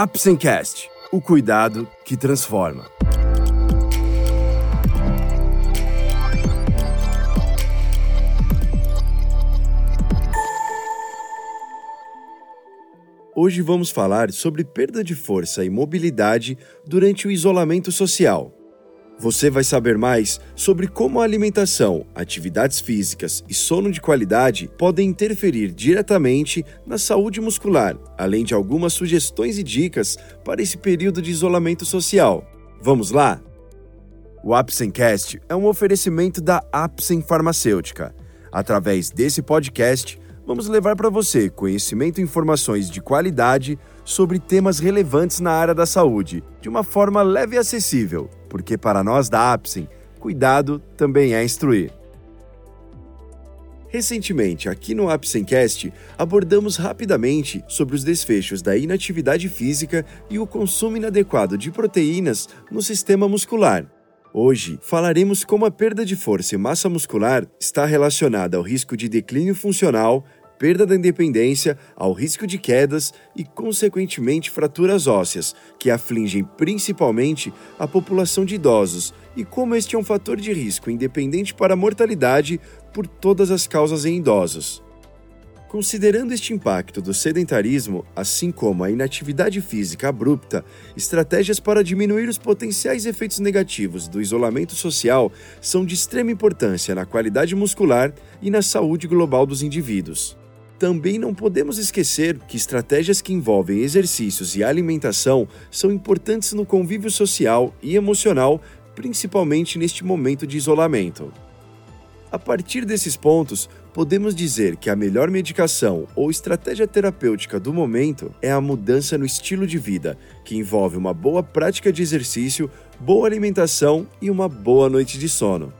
Apsencast, o cuidado que transforma. Hoje vamos falar sobre perda de força e mobilidade durante o isolamento social. Você vai saber mais sobre como a alimentação, atividades físicas e sono de qualidade podem interferir diretamente na saúde muscular, além de algumas sugestões e dicas para esse período de isolamento social. Vamos lá? O Apsencast é um oferecimento da Apsen Farmacêutica. Através desse podcast, vamos levar para você conhecimento e informações de qualidade sobre temas relevantes na área da saúde, de uma forma leve e acessível porque para nós da Apsen, cuidado também é instruir. Recentemente, aqui no Apsencast, abordamos rapidamente sobre os desfechos da inatividade física e o consumo inadequado de proteínas no sistema muscular. Hoje, falaremos como a perda de força e massa muscular está relacionada ao risco de declínio funcional, perda da independência, ao risco de quedas e, consequentemente, fraturas ósseas, que afligem principalmente a população de idosos, e como este é um fator de risco independente para a mortalidade por todas as causas em idosos. Considerando este impacto do sedentarismo, assim como a inatividade física abrupta, estratégias para diminuir os potenciais efeitos negativos do isolamento social são de extrema importância na qualidade muscular e na saúde global dos indivíduos. Também não podemos esquecer que estratégias que envolvem exercícios e alimentação são importantes no convívio social e emocional, principalmente neste momento de isolamento. A partir desses pontos, podemos dizer que a melhor medicação ou estratégia terapêutica do momento é a mudança no estilo de vida, que envolve uma boa prática de exercício, boa alimentação e uma boa noite de sono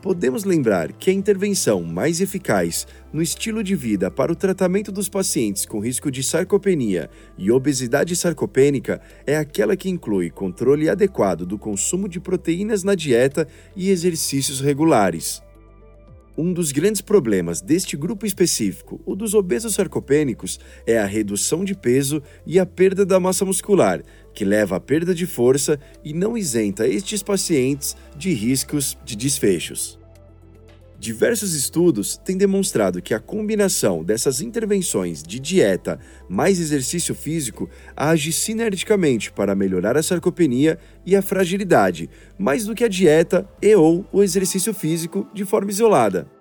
podemos lembrar que a intervenção mais eficaz no estilo de vida para o tratamento dos pacientes com risco de sarcopenia e obesidade sarcopênica é aquela que inclui controle adequado do consumo de proteínas na dieta e exercícios regulares. Um dos grandes problemas deste grupo específico, o dos obesos sarcopênicos, é a redução de peso e a perda da massa muscular, que leva à perda de força e não isenta estes pacientes de riscos de desfechos. Diversos estudos têm demonstrado que a combinação dessas intervenções de dieta mais exercício físico age sinergicamente para melhorar a sarcopenia e a fragilidade, mais do que a dieta e ou o exercício físico de forma isolada.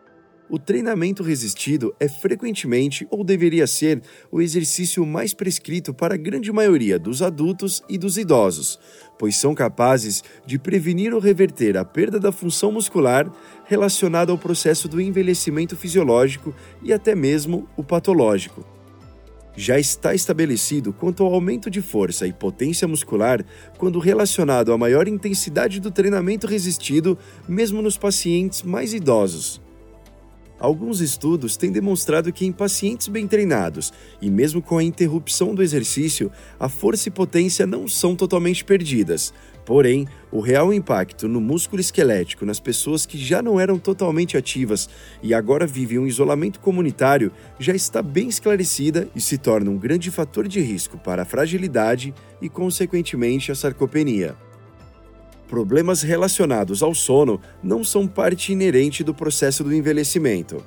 O treinamento resistido é frequentemente ou deveria ser o exercício mais prescrito para a grande maioria dos adultos e dos idosos, pois são capazes de prevenir ou reverter a perda da função muscular relacionada ao processo do envelhecimento fisiológico e até mesmo o patológico já está estabelecido quanto ao aumento de força e potência muscular quando relacionado à maior intensidade do treinamento resistido, mesmo nos pacientes mais idosos. Alguns estudos têm demonstrado que em pacientes bem treinados e mesmo com a interrupção do exercício, a força e potência não são totalmente perdidas. Porém, o real impacto no músculo esquelético nas pessoas que já não eram totalmente ativas e agora vivem um isolamento comunitário já está bem esclarecida e se torna um grande fator de risco para a fragilidade e, consequentemente, a sarcopenia. Problemas relacionados ao sono não são parte inerente do processo do envelhecimento.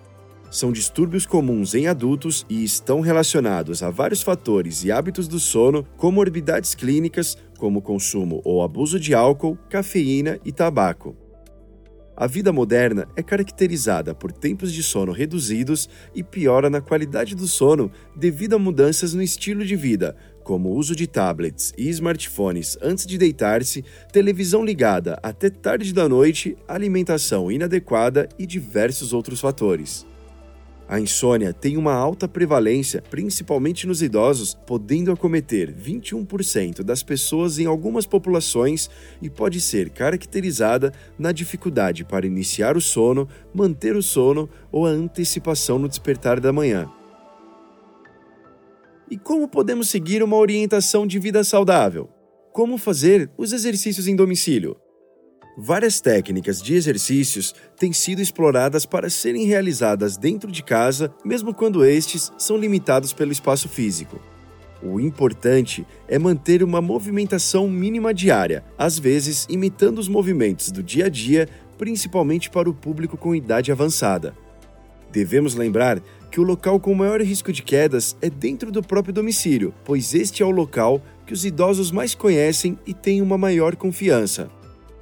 São distúrbios comuns em adultos e estão relacionados a vários fatores e hábitos do sono, comorbidades clínicas, como consumo ou abuso de álcool, cafeína e tabaco. A vida moderna é caracterizada por tempos de sono reduzidos e piora na qualidade do sono devido a mudanças no estilo de vida, como o uso de tablets e smartphones antes de deitar-se, televisão ligada até tarde da noite, alimentação inadequada e diversos outros fatores. A insônia tem uma alta prevalência, principalmente nos idosos, podendo acometer 21% das pessoas em algumas populações e pode ser caracterizada na dificuldade para iniciar o sono, manter o sono ou a antecipação no despertar da manhã. E como podemos seguir uma orientação de vida saudável? Como fazer os exercícios em domicílio? Várias técnicas de exercícios têm sido exploradas para serem realizadas dentro de casa, mesmo quando estes são limitados pelo espaço físico. O importante é manter uma movimentação mínima diária, às vezes imitando os movimentos do dia a dia, principalmente para o público com idade avançada. Devemos lembrar que o local com maior risco de quedas é dentro do próprio domicílio, pois este é o local que os idosos mais conhecem e têm uma maior confiança.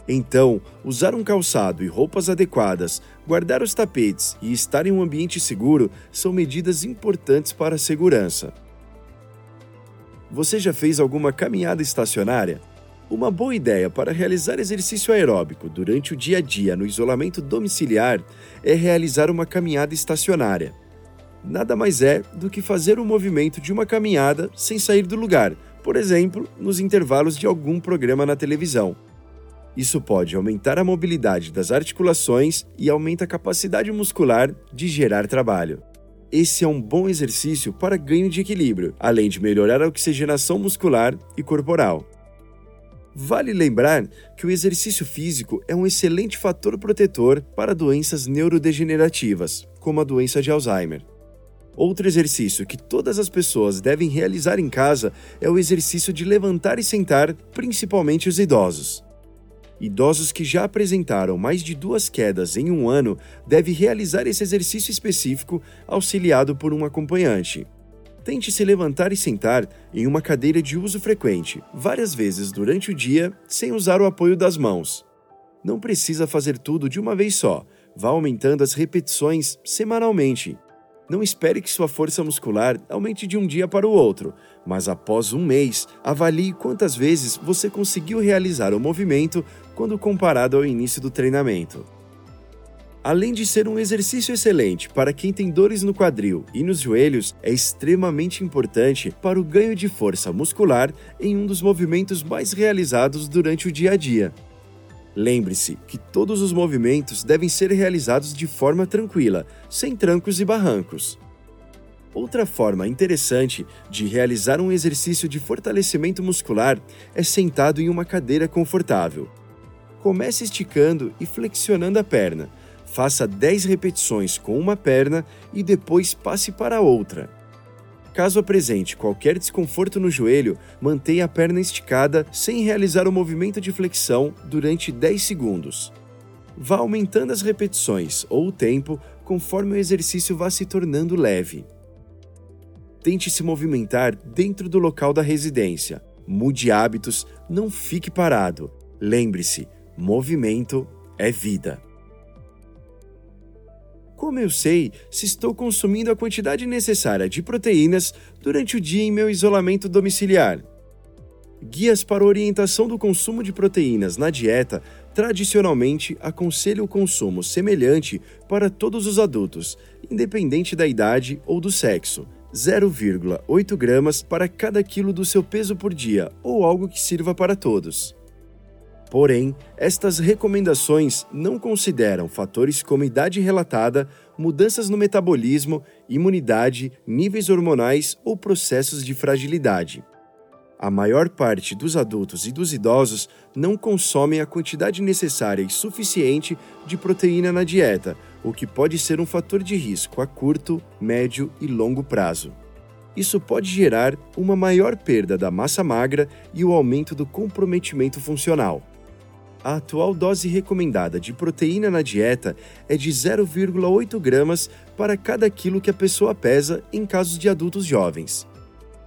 Então, usar um calçado e roupas adequadas, guardar os tapetes e estar em um ambiente seguro são medidas importantes para a segurança. Você já fez alguma caminhada estacionária? Uma boa ideia para realizar exercício aeróbico durante o dia a dia no isolamento domiciliar é realizar uma caminhada estacionária. Nada mais é do que fazer o movimento de uma caminhada sem sair do lugar, por exemplo, nos intervalos de algum programa na televisão. Isso pode aumentar a mobilidade das articulações e aumenta a capacidade muscular de gerar trabalho. Esse é um bom exercício para ganho de equilíbrio, além de melhorar a oxigenação muscular e corporal. Vale lembrar que o exercício físico é um excelente fator protetor para doenças neurodegenerativas, como a doença de Alzheimer. Outro exercício que todas as pessoas devem realizar em casa é o exercício de levantar e sentar, principalmente os idosos. Idosos que já apresentaram mais de duas quedas em um ano devem realizar esse exercício específico auxiliado por um acompanhante. Tente se levantar e sentar em uma cadeira de uso frequente, várias vezes durante o dia, sem usar o apoio das mãos. Não precisa fazer tudo de uma vez só, vá aumentando as repetições semanalmente. Não espere que sua força muscular aumente de um dia para o outro, mas após um mês, avalie quantas vezes você conseguiu realizar o movimento quando comparado ao início do treinamento. Além de ser um exercício excelente para quem tem dores no quadril e nos joelhos, é extremamente importante para o ganho de força muscular em um dos movimentos mais realizados durante o dia a dia. Lembre-se que todos os movimentos devem ser realizados de forma tranquila, sem trancos e barrancos. Outra forma interessante de realizar um exercício de fortalecimento muscular é sentado em uma cadeira confortável. Comece esticando e flexionando a perna. Faça 10 repetições com uma perna e depois passe para a outra. Caso apresente qualquer desconforto no joelho, mantenha a perna esticada sem realizar o movimento de flexão durante 10 segundos. Vá aumentando as repetições ou o tempo conforme o exercício vá se tornando leve. Tente se movimentar dentro do local da residência. Mude hábitos, não fique parado. Lembre-se, movimento é vida. Como eu sei se estou consumindo a quantidade necessária de proteínas durante o dia em meu isolamento domiciliar? Guias para orientação do consumo de proteínas na dieta tradicionalmente aconselham o consumo semelhante para todos os adultos, independente da idade ou do sexo. 0,8 gramas para cada quilo do seu peso por dia, ou algo que sirva para todos. Porém, estas recomendações não consideram fatores como idade relatada, mudanças no metabolismo, imunidade, níveis hormonais ou processos de fragilidade. A maior parte dos adultos e dos idosos não consomem a quantidade necessária e suficiente de proteína na dieta, o que pode ser um fator de risco a curto, médio e longo prazo. Isso pode gerar uma maior perda da massa magra e o aumento do comprometimento funcional a atual dose recomendada de proteína na dieta é de 0,8 gramas para cada quilo que a pessoa pesa em casos de adultos jovens.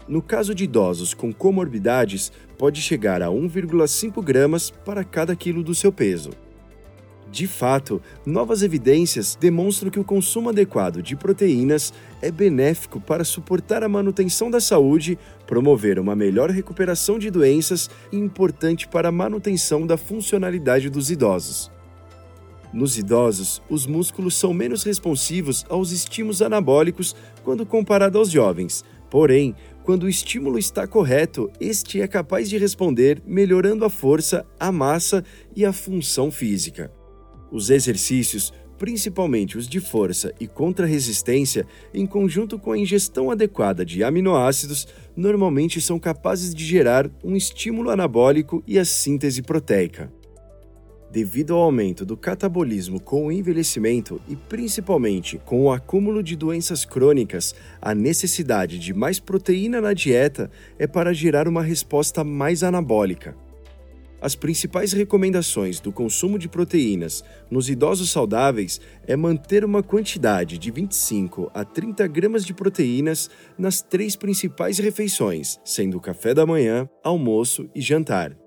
No caso de idosos com comorbidades, pode chegar a 1,5 gramas para cada quilo do seu peso. De fato, novas evidências demonstram que o consumo adequado de proteínas é benéfico para suportar a manutenção da saúde, promover uma melhor recuperação de doenças e importante para a manutenção da funcionalidade dos idosos. Nos idosos, os músculos são menos responsivos aos estímulos anabólicos quando comparado aos jovens. Porém, quando o estímulo está correto, este é capaz de responder melhorando a força, a massa e a função física. Os exercícios, principalmente os de força e contra-resistência, em conjunto com a ingestão adequada de aminoácidos, normalmente são capazes de gerar um estímulo anabólico e a síntese proteica. Devido ao aumento do catabolismo com o envelhecimento e principalmente com o acúmulo de doenças crônicas, a necessidade de mais proteína na dieta é para gerar uma resposta mais anabólica. As principais recomendações do consumo de proteínas nos idosos saudáveis é manter uma quantidade de 25 a 30 gramas de proteínas nas três principais refeições, sendo café da manhã, almoço e jantar.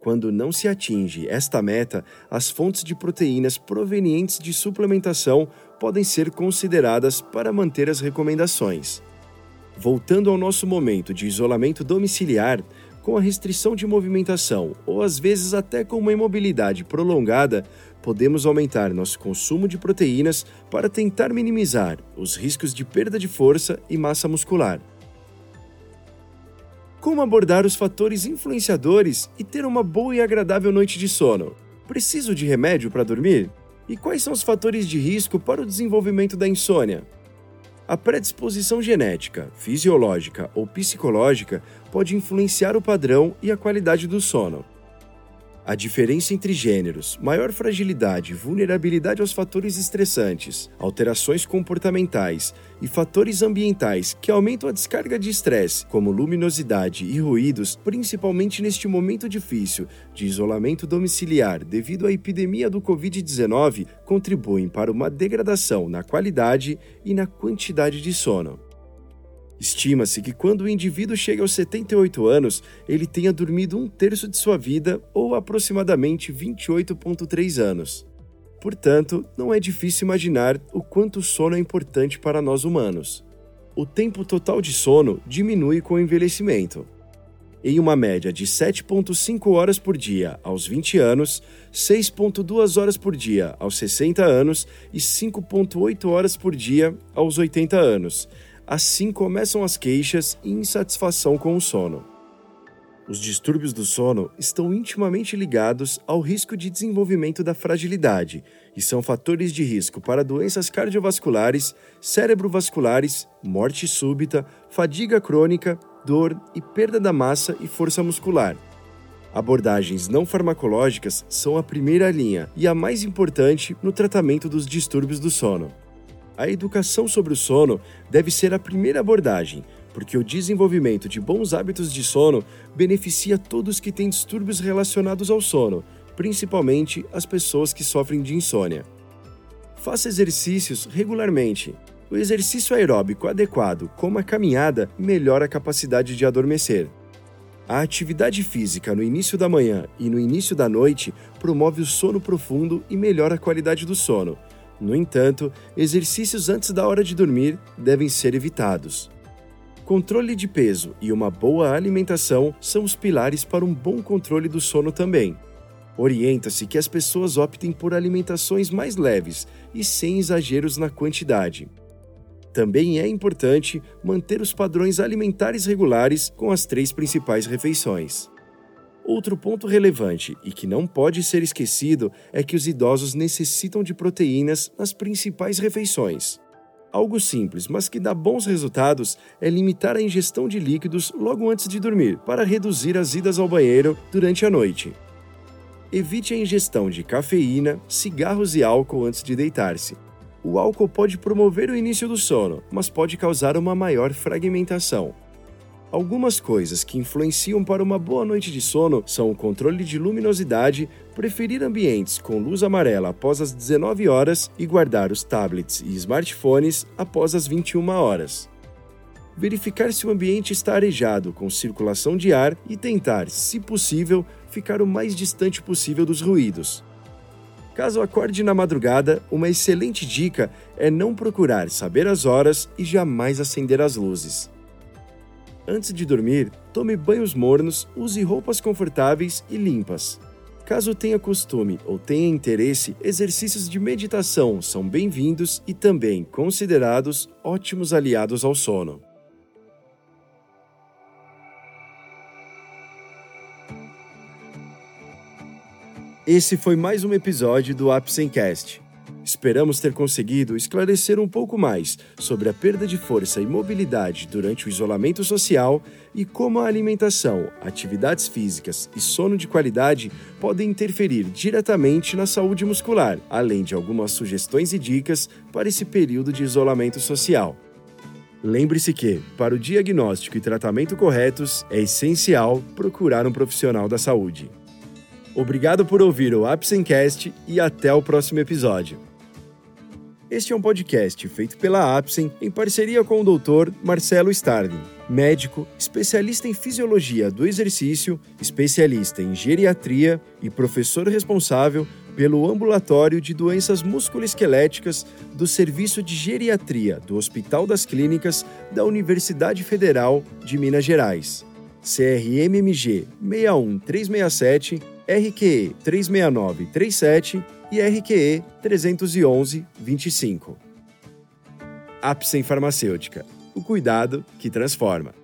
Quando não se atinge esta meta, as fontes de proteínas provenientes de suplementação podem ser consideradas para manter as recomendações. Voltando ao nosso momento de isolamento domiciliar, com a restrição de movimentação ou às vezes até com uma imobilidade prolongada, podemos aumentar nosso consumo de proteínas para tentar minimizar os riscos de perda de força e massa muscular. Como abordar os fatores influenciadores e ter uma boa e agradável noite de sono? Preciso de remédio para dormir? E quais são os fatores de risco para o desenvolvimento da insônia? A predisposição genética, fisiológica ou psicológica pode influenciar o padrão e a qualidade do sono. A diferença entre gêneros, maior fragilidade vulnerabilidade aos fatores estressantes, alterações comportamentais e fatores ambientais que aumentam a descarga de estresse, como luminosidade e ruídos, principalmente neste momento difícil de isolamento domiciliar devido à epidemia do Covid-19, contribuem para uma degradação na qualidade e na quantidade de sono. Estima-se que quando o indivíduo chega aos 78 anos, ele tenha dormido um terço de sua vida, ou aproximadamente 28,3 anos. Portanto, não é difícil imaginar o quanto o sono é importante para nós humanos. O tempo total de sono diminui com o envelhecimento. Em uma média de 7,5 horas por dia aos 20 anos, 6,2 horas por dia aos 60 anos e 5,8 horas por dia aos 80 anos Assim começam as queixas e insatisfação com o sono. Os distúrbios do sono estão intimamente ligados ao risco de desenvolvimento da fragilidade e são fatores de risco para doenças cardiovasculares, cerebrovasculares, morte súbita, fadiga crônica, dor e perda da massa e força muscular. Abordagens não farmacológicas são a primeira linha e a mais importante no tratamento dos distúrbios do sono. A educação sobre o sono deve ser a primeira abordagem, porque o desenvolvimento de bons hábitos de sono beneficia todos que têm distúrbios relacionados ao sono, principalmente as pessoas que sofrem de insônia. Faça exercícios regularmente. O exercício aeróbico adequado, como a caminhada, melhora a capacidade de adormecer. A atividade física no início da manhã e no início da noite promove o sono profundo e melhora a qualidade do sono, no entanto, exercícios antes da hora de dormir devem ser evitados. Controle de peso e uma boa alimentação são os pilares para um bom controle do sono também. Orienta-se que as pessoas optem por alimentações mais leves e sem exageros na quantidade. Também é importante manter os padrões alimentares regulares com as três principais refeições. Outro ponto relevante e que não pode ser esquecido é que os idosos necessitam de proteínas nas principais refeições. Algo simples, mas que dá bons resultados, é limitar a ingestão de líquidos logo antes de dormir, para reduzir as idas ao banheiro durante a noite. Evite a ingestão de cafeína, cigarros e álcool antes de deitar-se. O álcool pode promover o início do sono, mas pode causar uma maior fragmentação. Algumas coisas que influenciam para uma boa noite de sono são o controle de luminosidade, preferir ambientes com luz amarela após as 19 horas e guardar os tablets e smartphones após as 21 horas. Verificar se o ambiente está arejado com circulação de ar e tentar, se possível, ficar o mais distante possível dos ruídos. Caso acorde na madrugada, uma excelente dica é não procurar saber as horas e jamais acender as luzes. Antes de dormir, tome banhos mornos, use roupas confortáveis e limpas. Caso tenha costume ou tenha interesse, exercícios de meditação são bem-vindos e também considerados ótimos aliados ao sono. Esse foi mais um episódio do Apsencast. Esperamos ter conseguido esclarecer um pouco mais sobre a perda de força e mobilidade durante o isolamento social e como a alimentação, atividades físicas e sono de qualidade podem interferir diretamente na saúde muscular, além de algumas sugestões e dicas para esse período de isolamento social. Lembre-se que, para o diagnóstico e tratamento corretos, é essencial procurar um profissional da saúde. Obrigado por ouvir o Apsencast e até o próximo episódio. Este é um podcast feito pela Apsen em parceria com o Dr. Marcelo Starling, médico, especialista em fisiologia do exercício, especialista em geriatria e professor responsável pelo Ambulatório de Doenças Musculoesqueléticas do Serviço de Geriatria do Hospital das Clínicas da Universidade Federal de Minas Gerais. CRMMG 61367, RQE 36937 e RQE 311-25. Apsen Farmacêutica. O cuidado que transforma.